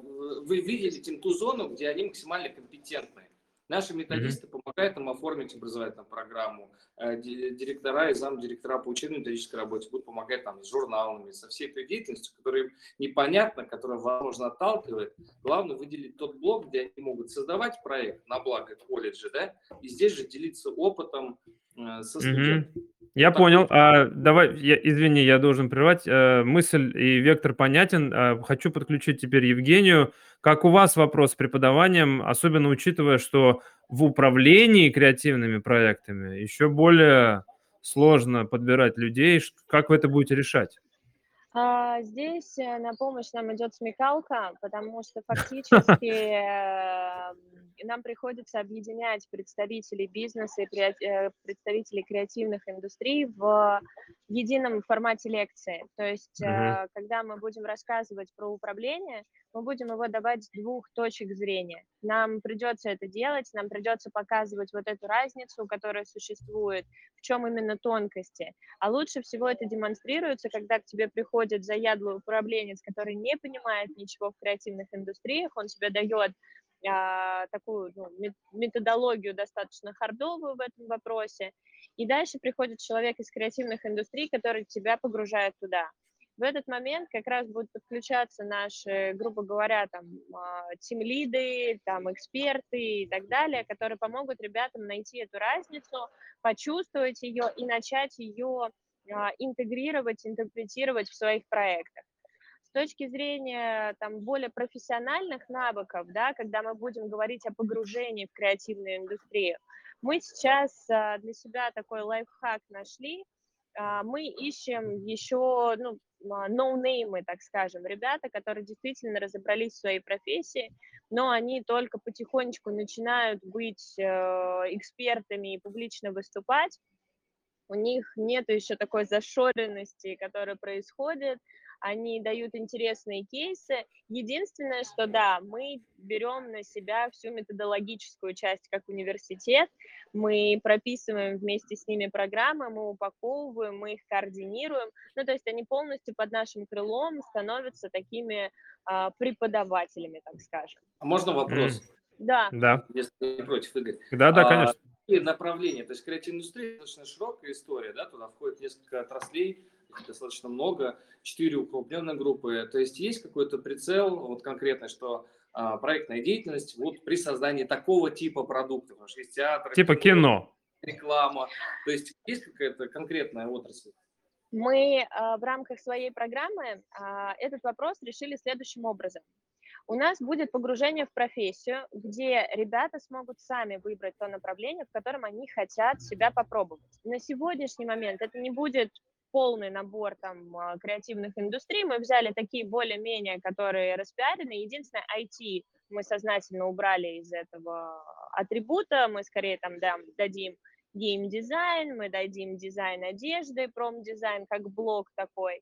вы видите ту зону, где они максимально компетентны. Наши методисты помогают нам оформить образовательную программу. Э, ди- Директора и замдиректора по учебно-методической работе будут помогать там с журналами, со всей той деятельностью, которая им непонятна, которая, возможно, отталкивает. Главное выделить тот блок, где они могут создавать проект на благо колледжа, да, и здесь же делиться опытом э, со студентами. Я Так понял. А, давай, я, извини, я должен прервать. Э, мысль и вектор понятен. А, хочу подключить теперь Евгению. Как у вас вопрос с преподаванием, особенно учитывая, что в управлении креативными проектами еще более сложно подбирать людей. Как вы это будете решать? А, Здесь э, на помощь нам идет смекалка, потому что <laughs> фактически э, нам приходится объединять представителей бизнеса и э, представителей креативных индустрий в едином формате лекции. То есть, когда мы будем рассказывать про управление, мы будем его давать с двух точек зрения. Нам придется это делать, нам придется показывать вот эту разницу, которая существует, в чем именно тонкости. А лучше всего это демонстрируется, когда к тебе приходит заядлый управленец, который не понимает ничего в креативных индустриях, он тебе дает а, такую ну, мет- методологию достаточно хардовую в этом вопросе, и дальше приходит человек из креативных индустрий, который тебя погружает туда. В этот момент как раз будут подключаться наши, грубо говоря, там, тим-лиды, там, эксперты и так далее, которые помогут ребятам найти эту разницу, почувствовать ее и начать ее а, интегрировать, интерпретировать в своих проектах. С точки зрения там, более профессиональных навыков, да, когда мы будем говорить о погружении в креативную индустрию, мы сейчас а, для себя такой лайфхак нашли. А, мы ищем еще ну, а, ноунеймы, так скажем, ребята, которые действительно разобрались в своей профессии, но они только потихонечку начинают быть э, экспертами и публично выступать. У них нет еще такой зашоренности, которая происходит. Они дают интересные кейсы. Единственное, что да, мы берем на себя всю методологическую часть как университет. Мы прописываем вместе с ними программы, мы упаковываем, мы их координируем. Ну, то есть они полностью под нашим крылом становятся такими а, преподавателями, так скажем. А можно вопрос? Да. Да, Если не против, Игорь. да, да, А, конечно. какие направления? То есть креативная индустрия достаточно широкая история, да, туда входит несколько отраслей, их достаточно много, четыре укрупненные группы. То есть есть какой-то прицел, вот конкретно, что а, проектная деятельность вот при создании такого типа продуктов, потому что есть театр, Типа кино. реклама. То есть есть какая-то конкретная отрасль? Мы а, в рамках своей программы а, этот вопрос решили следующим образом. У нас будет погружение в профессию, где ребята смогут сами выбрать то направление, в котором они хотят себя попробовать. На сегодняшний момент это не будет полный набор там а, креативных индустрий. Мы взяли такие более-менее, которые распиарены. Единственное, IT мы сознательно убрали из этого атрибута. Мы скорее там дам, дадим геймдизайн, мы дадим дизайн одежды, промдизайн как блок такой.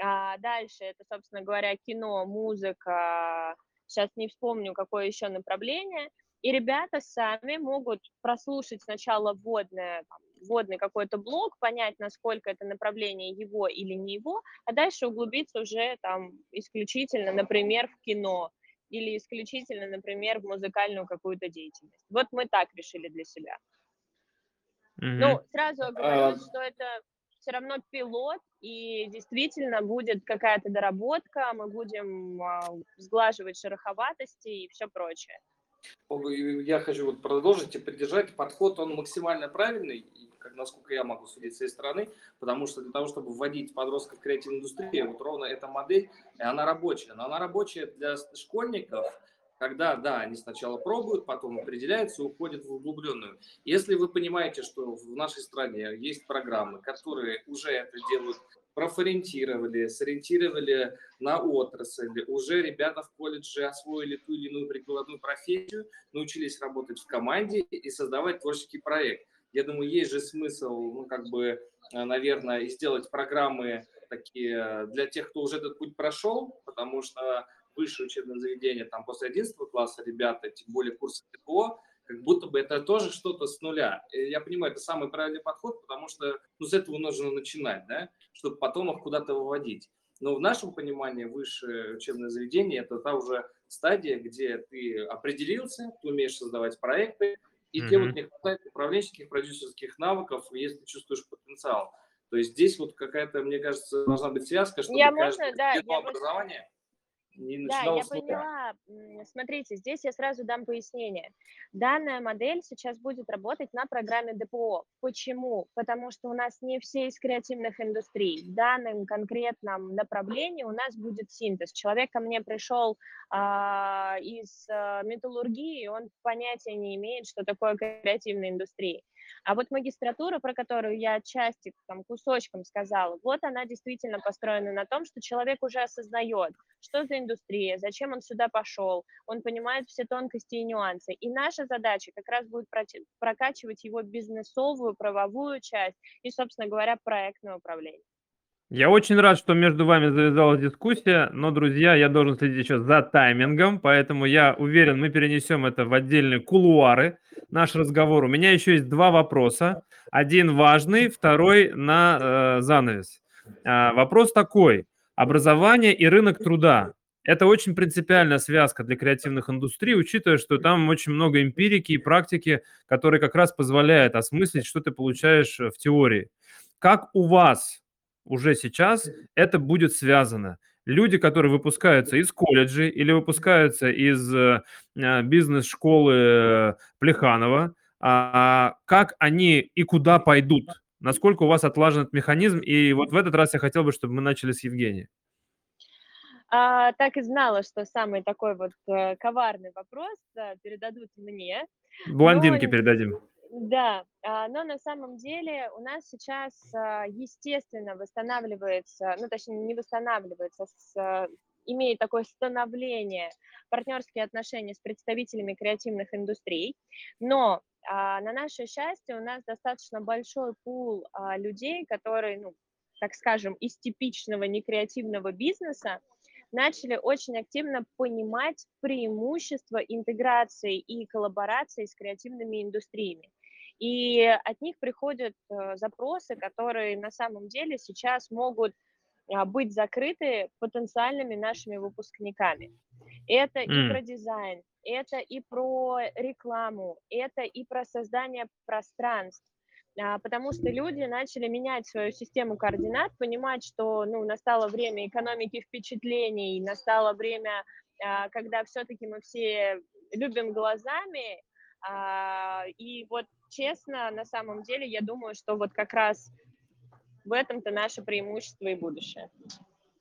А дальше это, собственно говоря, кино, музыка. Сейчас не вспомню, какое еще направление. И ребята сами могут прослушать сначала вводное, там, вводный какой-то блок, понять, насколько это направление его или не его, а дальше углубиться уже там исключительно, например, в кино или исключительно, например, в музыкальную какую-то деятельность. Вот мы так решили для себя. Мгм. Ну, сразу оговорюсь, А, что это все равно пилот, и действительно будет какая-то доработка, мы будем а, сглаживать шероховатости и все прочее. Я хочу вот продолжить и поддержать. Подход, он максимально правильный, насколько я могу судить с этой стороны, потому что для того, чтобы вводить подростков в креативную индустрию, вот ровно эта модель, она рабочая. Но она рабочая для школьников, когда, да, они сначала пробуют, потом определяются и уходят в углубленную. Если вы понимаете, что в нашей стране есть программы, которые уже это делают профориентировали, сориентировали на отрасль. Уже ребята в колледже освоили ту или иную прикладную профессию, научились работать в команде и создавать творческий проект. Я думаю, есть же смысл, ну, как бы, э, наверное, сделать программы такие для тех, кто уже этот путь прошел, потому что высшее учебное заведение, там, после 11 класса ребята, тем более курсы ТПО, как будто бы это тоже что-то с нуля. Я понимаю, это самый правильный подход, потому что ну, с этого нужно начинать, да, чтобы потом их куда-то выводить. Но в нашем понимании высшее учебное заведение – это та уже стадия, где ты определился, ты умеешь создавать проекты, и mm-hmm. тебе вот не хватает управленческих, продюсерских навыков, если ты чувствуешь потенциал. То есть здесь вот какая-то, мне кажется, должна быть связка, чтобы я каждое можно, да, я образование не да, я поняла. Смотрите, здесь я сразу дам пояснение. Данная модель сейчас будет работать на программе ДПО. Почему? Потому что у нас не все из креативных индустрий. В данном конкретном направлении у нас будет синтез. Человек ко мне пришел а, из а, металлургии, он понятия не имеет, что такое креативная индустрия. А вот магистратура, про которую я части, там, кусочком сказала, вот она действительно построена на том, что человек уже осознает, что за индустрия, зачем он сюда пошел, он понимает все тонкости и нюансы. И наша задача как раз будет прокачивать его бизнесовую, правовую часть и, собственно говоря, проектное управление. Я очень рад, что между вами завязалась дискуссия, но, друзья, я должен следить еще за таймингом, поэтому я уверен, мы перенесем это в отдельные кулуары, наш разговор. У меня еще есть два вопроса. Один важный, второй на э, занавес. А, вопрос такой. Образование и рынок труда. Это очень принципиальная связка для креативных индустрий, учитывая, что там очень много эмпирики и практики, которые как раз позволяют осмыслить, что ты получаешь в теории. Как у вас уже сейчас это будет связано. Люди, которые выпускаются из колледжей или выпускаются из э, а, бизнес-школы э, Плеханова, а, как они и куда пойдут? Насколько у вас отлажен этот механизм? И вот в этот раз я хотел бы, чтобы мы начали с Евгения. А, так и знала, что самый такой вот э, коварный вопрос да, передадут мне. Блондинке Но... передадим. Да, а, но на самом деле у нас сейчас, а, естественно, восстанавливается, ну, точнее, не восстанавливается, с, а, имеет такое становление партнерские отношения с представителями креативных индустрий, но на наше счастье у нас достаточно большой пул людей, которые, ну, так скажем, из типичного некреативного бизнеса начали очень активно понимать преимущества интеграции и коллаборации с креативными индустриями. И от них приходят э, запросы, которые на самом деле сейчас могут а, быть закрыты потенциальными нашими выпускниками. Это и М. про дизайн, это и про рекламу, это и про создание пространств. А, Потому что люди начали менять свою систему координат, понимать, что ну, настало время экономики впечатлений, настало время, а, когда все-таки мы все любим глазами. И вот честно, на самом деле, я думаю, что вот как раз в этом-то наше преимущество и будущее.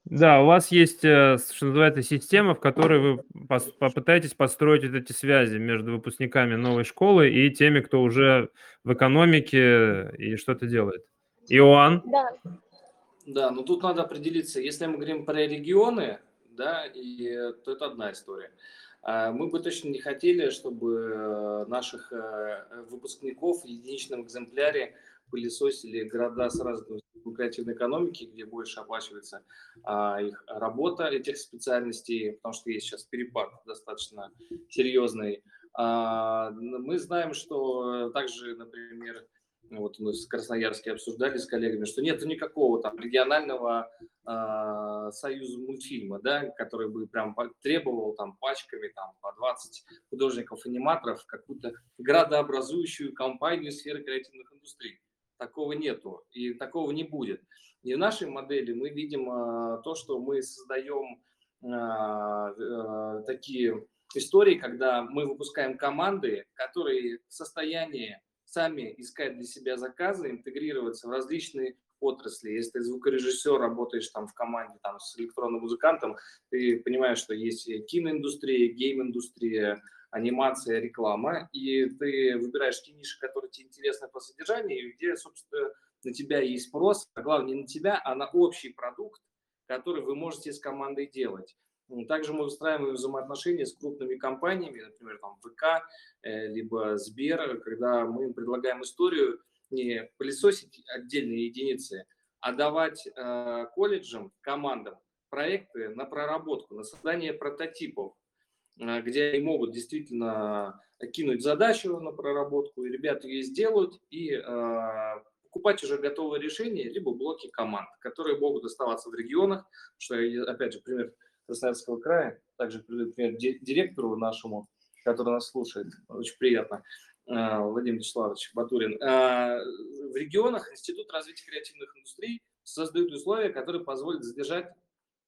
Да, у вас есть, э, что называется, система, в которой вы пос- попытаетесь построить вот эти связи между выпускниками новой школы и теми, кто уже в экономике и что-то делает. Иоанн? Да, Да, но тут надо определиться, если мы говорим про регионы, да, и, э, то это одна история. А Мы бы точно не хотели, чтобы э, наших э, выпускников в единичном экземпляре пылесосили города с развитой креативной экономики, где больше оплачивается а, их работа этих специальностей, потому что есть сейчас перепад достаточно серьезный. А, Мы знаем, что также, например, вот мы в Красноярске обсуждали с коллегами, что нет никакого там регионального э, союза мультфильма, да, который бы прям требовал там пачками там по 20 художников-аниматоров какую-то градообразующую компанию сферы креативных индустрий. Такого нету и такого не будет. И в нашей модели мы видим э, то, что мы создаем э, э, такие истории, когда мы выпускаем команды, которые в состоянии сами искать для себя заказы, интегрироваться в различные отрасли. Если ты звукорежиссер, работаешь там в команде там, с электронным музыкантом, ты понимаешь, что есть киноиндустрия, гейм-индустрия, анимация, реклама, и ты выбираешь те ниши, которые тебе интересны по содержанию, и где, собственно, на тебя есть спрос, а главное не на тебя, а на общий продукт, который вы можете с командой делать. Также мы устраиваем взаимоотношения с крупными компаниями, например, там ВК, э, либо Сбер, когда мы им предлагаем историю не пылесосить отдельные единицы, а давать э, колледжам, командам проекты на проработку, на создание прототипов, э, где они могут действительно кинуть задачу на проработку, и ребята ее сделают, и э, покупать уже готовое решение, либо блоки команд, которые могут оставаться в регионах, что, опять же, пример Красноярского края, также приведу пример ди- директору нашему, который нас слушает, очень приятно, э, Владимир Вячеславович Батурин. Э, В регионах Институт развития креативных индустрий создает условия, которые позволят задержать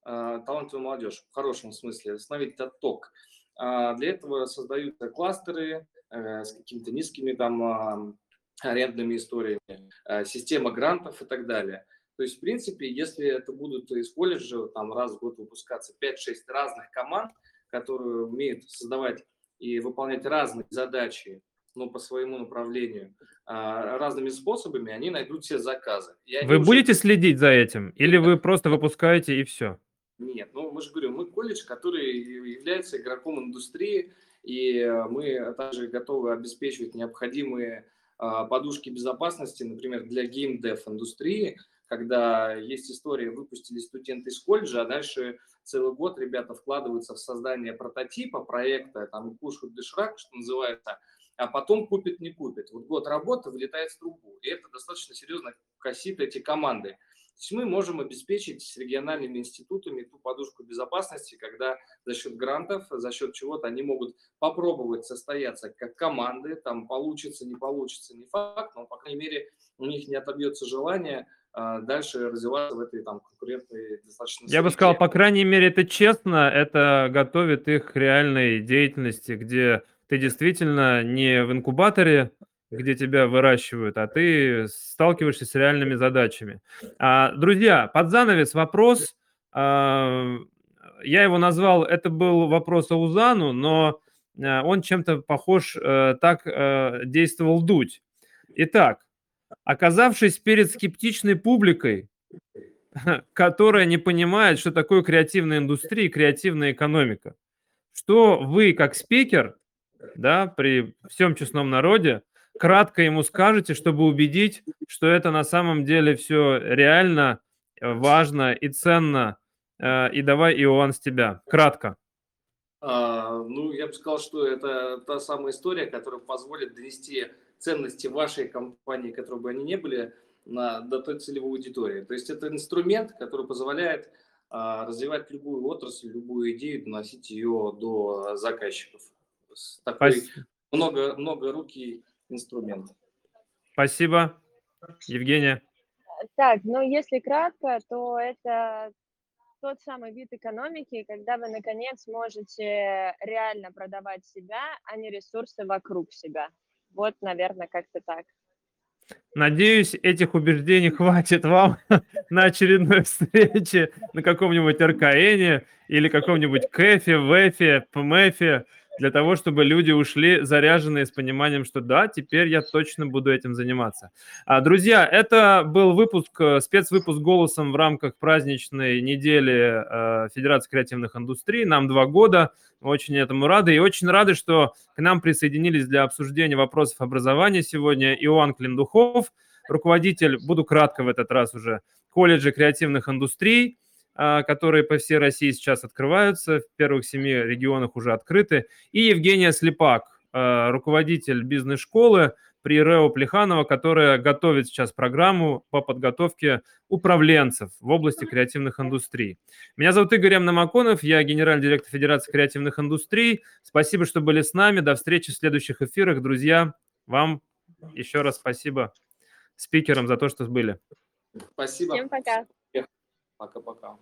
э, талантливую молодежь, в хорошем смысле, остановить отток. Для этого создаются кластеры с какими-то низкими там арендными историями, система грантов и так далее. То есть, в принципе, если это будут из колледжа там раз в год выпускаться 5-6 разных команд, которые умеют создавать и выполнять разные задачи, ну, по своему направлению, а, разными способами, они найдут все заказы. И Вы уже- будете следить за этим? Или вы просто выпускаете и все? Нет, ну мы же говорим, мы колледж, который является игроком индустрии, и э, мы также готовы обеспечивать необходимые а, подушки безопасности, например, для геймдев индустрии, когда есть история, выпустили студенты из колледжа, а дальше целый год ребята вкладываются в создание прототипа, проекта, там, кушают доширак, что называется, а потом купит, не купит. Вот год работы вылетает в трубу, и это достаточно серьезно косит эти команды. То есть мы можем обеспечить с региональными институтами ту подушку безопасности, когда за счет грантов, за счет чего-то они могут попробовать состояться как команды, там получится, не получится, не факт, но, по крайней мере, у них не отобьется желание дальше развиваться в этой там конкурентной достаточно Я бы сказал, по крайней мере, это честно, это готовит их к реальной деятельности, где ты действительно не в инкубаторе, где тебя выращивают, а ты сталкиваешься с реальными задачами. А, друзья, под занавес вопрос. а, я его назвал, это был вопрос о Узану, но а, он чем-то похож, э, так э, действовал Дудь. Итак, оказавшись перед скептичной публикой, <laughs> которая не понимает, что такое креативная индустрия и креативная экономика. Что вы, как спикер, да, при всем честном народе, кратко ему скажете, чтобы убедить, что это на самом деле все реально э, важно и ценно. Э, И давай, Иоанн, с тебя. Кратко. А, ну, я бы сказал, что это та самая история, которая позволит донести ценности вашей компании, которые бы они не были, на, до той целевой аудитории. То есть это инструмент, который позволяет а, развивать любую отрасль, любую идею, доносить ее до заказчиков. Такой Спас- много, многорукий инструмент. Спасибо. Евгения. Так, ну если кратко, то это тот самый вид экономики, когда вы наконец можете реально продавать себя, а не ресурсы вокруг себя. Вот, наверное, как-то так. Надеюсь, этих убеждений хватит вам <laughs> на очередной встрече на каком-нибудь РКН или каком-нибудь КЭФе, ВЭФе, ПМЭФе, для того, чтобы люди ушли заряженные с пониманием, что да, теперь я точно буду этим заниматься. А, Друзья, это был выпуск, э, спецвыпуск голосом в рамках праздничной недели э, Федерации креативных индустрий. Нам два года, очень этому рады. И очень рады, что к нам присоединились для обсуждения вопросов образования сегодня Иоанн Клиндухов, руководитель, буду кратко в этот раз уже, колледжа креативных индустрий, которые по всей России сейчас открываются, в первых семи регионах уже открыты, и Евгения Слепак, а, руководитель бизнес-школы при РЭО Плеханова, которая готовит сейчас программу по подготовке управленцев в области креативных индустрий. Меня зовут Игорь М. Намаконов, я генеральный директор Федерации креативных индустрий. Спасибо, что были с нами. До встречи в следующих эфирах. Друзья, вам еще раз спасибо спикерам за то, что были. Спасибо. Всем пока. Пока-пока.